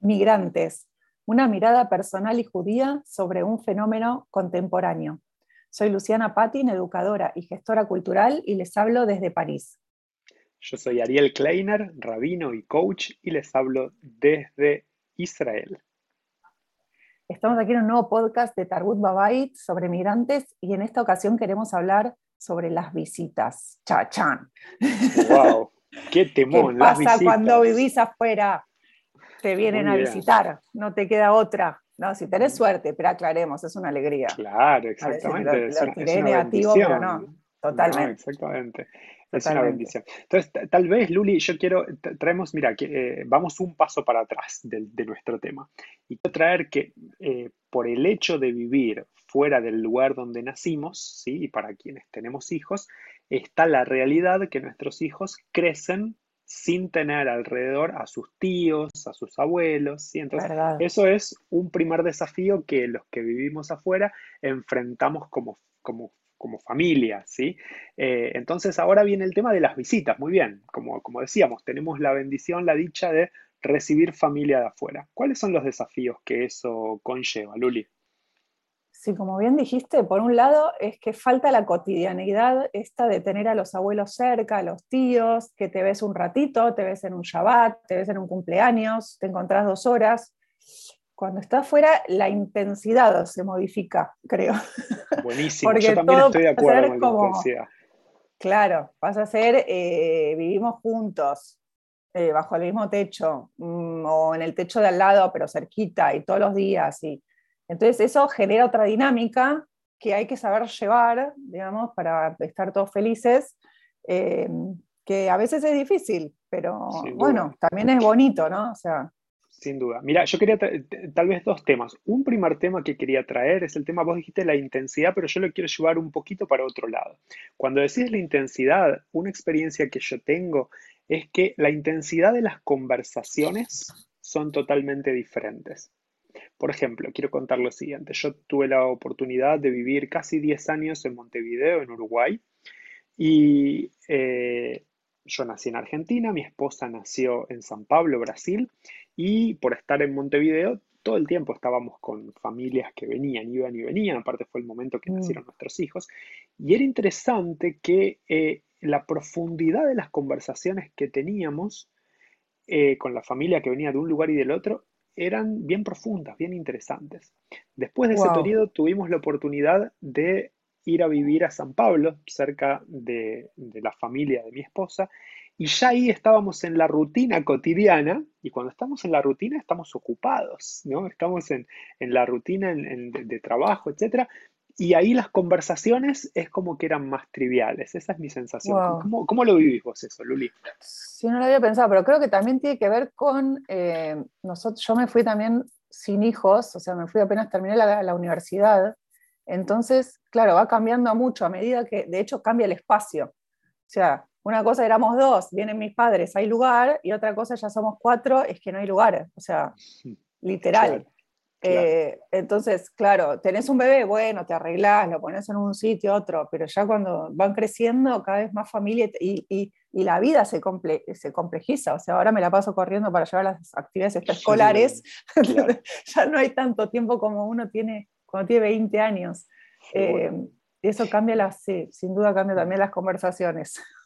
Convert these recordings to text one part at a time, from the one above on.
Migrantes, una mirada personal y judía sobre un fenómeno contemporáneo. Soy Luciana Patin, educadora y gestora cultural, y les hablo desde París. Yo soy Ariel Kleiner, rabino y coach, y les hablo desde Israel. Estamos aquí en un nuevo podcast de Targut Babait sobre migrantes y en esta ocasión queremos hablar sobre las visitas. Chachán. ¡Wow! ¡Qué temón! ¿Qué pasa cuando vivís afuera? Te vienen a visitar, no te queda otra. No, si tenés suerte, pero aclaremos, es una alegría. Claro, exactamente. es, negativo, pero no, totalmente. exactamente. Es una bendición. Entonces, tal vez, Luli, yo quiero, traemos, mira, que, eh, vamos un paso para atrás de, nuestro tema. Y quiero traer que eh, por el hecho de vivir fuera del lugar donde nacimos, ¿sí? y para quienes tenemos hijos, está la realidad que nuestros hijos crecen sin tener alrededor a sus tíos, a sus abuelos. ¿sí? Entonces, eso es un primer desafío que los que vivimos afuera enfrentamos como, como, como familia. ¿sí? Eh, entonces, ahora viene el tema de las visitas. Muy bien, como, como decíamos, tenemos la bendición, la dicha de recibir familia de afuera. ¿Cuáles son los desafíos que eso conlleva, Luli? Sí, como bien dijiste, por un lado es que falta la cotidianidad esta de tener a los abuelos cerca, a los tíos, que te ves un ratito, te ves en un Shabbat, te ves en un cumpleaños, te encontrás dos horas. Cuando estás fuera, la intensidad se modifica, creo. Buenísimo, yo también estoy de acuerdo con la intensidad. Claro, vas a ser, eh, vivimos juntos, eh, bajo el mismo techo, mm, o en el techo de al lado, pero cerquita, y todos los días, y entonces eso genera otra dinámica que hay que saber llevar, digamos, para estar todos felices, eh, que a veces es difícil, pero bueno, también es bonito, ¿no? O sea, sin duda. Mira, yo quería tal vez dos temas. Un primer tema que quería traer es el tema, vos dijiste la intensidad, pero yo lo quiero llevar un poquito para otro lado. Cuando decís la intensidad, una experiencia que yo tengo es que la intensidad de las conversaciones son totalmente diferentes. Por ejemplo, quiero contar lo siguiente. Yo tuve la oportunidad de vivir casi 10 años en Montevideo, en Uruguay, y eh, yo nací en Argentina, mi esposa nació en San Pablo, Brasil, y por estar en Montevideo, todo el tiempo estábamos con familias que venían, iban y venían, aparte fue el momento que mm. nacieron nuestros hijos, y era interesante que eh, la profundidad de las conversaciones que teníamos eh, con la familia que venía de un lugar y del otro eran bien profundas, bien interesantes. Después de ese periodo tuvimos la oportunidad de ir a vivir a San Pablo, cerca de, la familia de mi esposa, y ya ahí estábamos en la rutina cotidiana, y cuando estamos en la rutina estamos ocupados, ¿no? Estamos en, la rutina de, trabajo, etc. Y ahí las conversaciones es como que eran más triviales. Esa es mi sensación. ¿Cómo, lo vivís vos eso, Luli? Sí, no lo había pensado, pero creo que también tiene que ver con eh, nosotros. Yo me fui también sin hijos, o sea, me fui apenas terminé la, la, universidad. Entonces, claro, va cambiando mucho a medida que, de hecho, cambia el espacio. O sea, una cosa éramos dos, vienen mis padres, hay lugar, y otra cosa ya somos cuatro, es que no hay lugar. O sea, literal. Eh, entonces, claro, tenés un bebé, bueno, te arreglás, lo pones en un sitio, otro, pero ya cuando van creciendo, cada vez más familia y, y, y la vida se, se complejiza. O sea, ahora me la paso corriendo para llevar las actividades extraescolares. ya no hay tanto tiempo como uno tiene cuando tiene 20 años. Eh, eso cambia las, sin duda cambia también las conversaciones.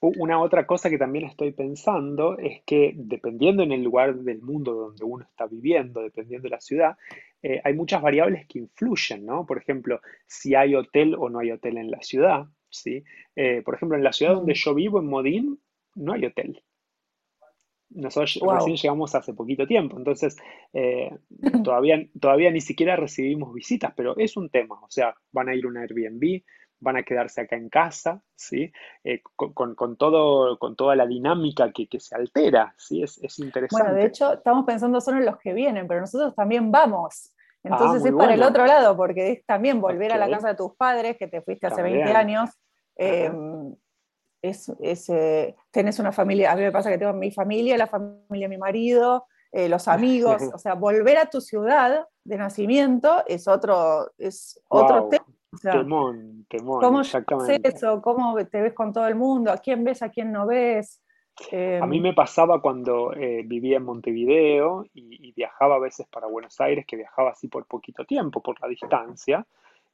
Una otra cosa que también estoy pensando es que dependiendo en el lugar del mundo donde uno está viviendo, dependiendo de la ciudad, eh, hay muchas variables que influyen, ¿no? Por ejemplo, si hay hotel o no hay hotel en la ciudad, ¿sí? Eh, por ejemplo, en la ciudad donde mm. yo vivo, en Modín, no hay hotel. Nosotros recién llegamos hace poquito tiempo, entonces eh, todavía, todavía ni siquiera recibimos visitas, pero es un tema, o sea, van a ir a un Airbnb, van a quedarse acá en casa, ¿sí? Eh, con, todo, con toda la dinámica que, se altera, ¿sí? Es, interesante. Bueno, de hecho, estamos pensando solo en los que vienen, pero nosotros también vamos. Entonces ah, es para el otro lado, porque es también volver a la casa de tus padres, que te fuiste hace 20 años. Em, es, eh, tenés una familia, a mí me pasa que tengo mi familia, la familia de mi marido, eh, los amigos, o sea, volver a tu ciudad de nacimiento es otro, es otro tema temón, temón, ¿Cómo exactamente. eso? ¿Cómo te ves con todo el mundo? ¿A quién ves, a quién no ves? A mí me pasaba cuando eh, vivía en Montevideo y, viajaba a veces para Buenos Aires, que viajaba así por poquito tiempo, por la distancia,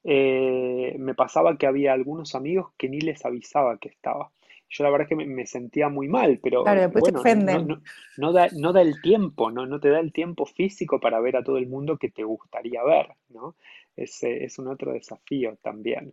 eh, me pasaba que había algunos amigos que ni les avisaba que estaba. Yo la verdad es que me, sentía muy mal, pero bueno, no, da, no, da, el tiempo, ¿no? no te da el tiempo físico para ver a todo el mundo que te gustaría ver, ¿no? Ese es un otro desafío también.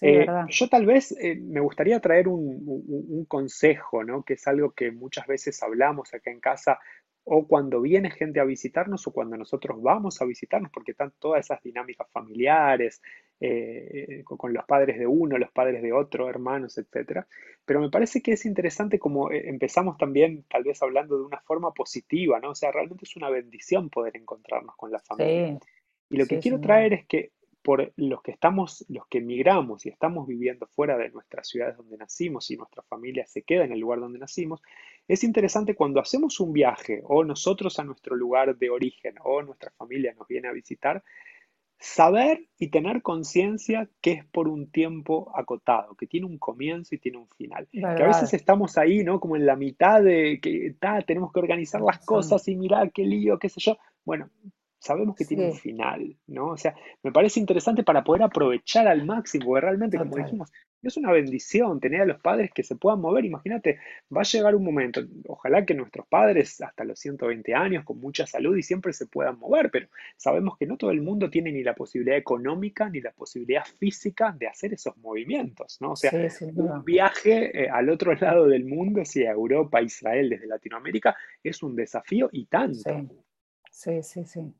Eh, yo tal vez eh, me gustaría traer un, consejo, ¿no? que es algo que muchas veces hablamos acá en casa, o cuando viene gente a visitarnos o cuando nosotros vamos a visitarnos, porque están todas esas dinámicas familiares, eh, con, los padres de uno, los padres de otro, hermanos, etc. Pero me parece que es interesante como empezamos también tal vez hablando de una forma positiva, ¿no? O sea, realmente es una bendición poder encontrarnos con la familia. Y lo que quiero traer es que por los que estamos, los que emigramos y estamos viviendo fuera de nuestras ciudades donde nacimos y nuestra familia se queda en el lugar donde nacimos, es interesante cuando hacemos un viaje o nosotros a nuestro lugar de origen o nuestra familia nos viene a visitar, saber y tener conciencia que es por un tiempo acotado, que tiene un comienzo y tiene un final. Que a veces estamos ahí, ¿no? Como en la mitad de que tenemos que organizar las cosas y mirar qué lío, qué sé yo. Bueno, sabemos que tiene un final, ¿no? O sea, me parece interesante para poder aprovechar al máximo, porque realmente, como dijimos, es una bendición tener a los padres que se puedan mover. Imagínate, va a llegar un momento, ojalá que nuestros padres hasta los 120 años, con mucha salud y siempre se puedan mover, pero sabemos que no todo el mundo tiene ni la posibilidad económica ni la posibilidad física de hacer esos movimientos, ¿no? O sea, un viaje eh, al otro lado del mundo, si a Europa, Israel, desde Latinoamérica, es un desafío y tanto. sí, sí. sí.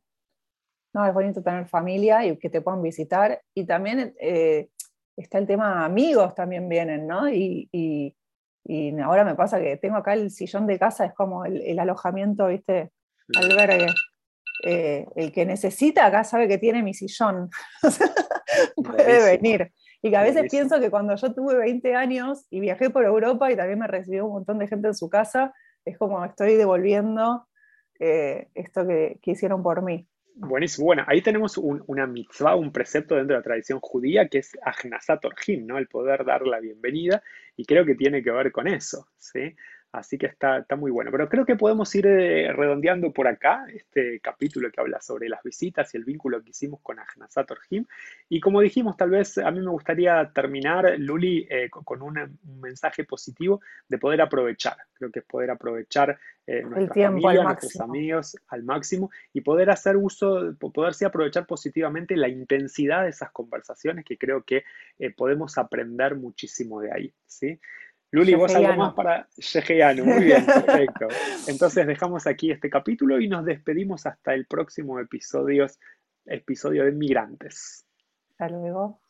No, es bonito tener familia y que te puedan visitar. Y también eh, está el tema amigos, también vienen, ¿no? Y, y, ahora me pasa que tengo acá el sillón de casa, es como el, alojamiento, ¿viste? Albergue. Eh, el que necesita acá sabe que tiene mi sillón. Puede venir. Y que a veces pienso que cuando yo tuve 20 años y viajé por Europa y también me recibió un montón de gente en su casa, es como estoy devolviendo eh, esto que, que hicieron por mí. Buenísimo. Bueno, ahí tenemos una mitzvah, un precepto dentro de la tradición judía que es Agnasat Orhim, ¿no? El poder dar la bienvenida, y creo que tiene que ver con eso, ¿sí? Así que está, está muy bueno. Pero creo que podemos ir eh, redondeando por acá este capítulo que habla sobre las visitas y el vínculo que hicimos con Ahnasat Orhim. Y como dijimos, tal vez a mí me gustaría terminar, Luli, eh, con un, mensaje positivo de poder aprovechar. Creo que es poder aprovechar eh, nuestra familia, nuestros amigos al máximo y poder hacer uso, poderse aprovechar positivamente la intensidad de esas conversaciones que creo que podemos aprender muchísimo de ahí. ¿sí? Luli, vos algo más para Sheheyanu. Muy bien, perfecto. Entonces dejamos aquí este capítulo y nos despedimos hasta el próximo episodio, episodio de Migrantes. Hasta luego.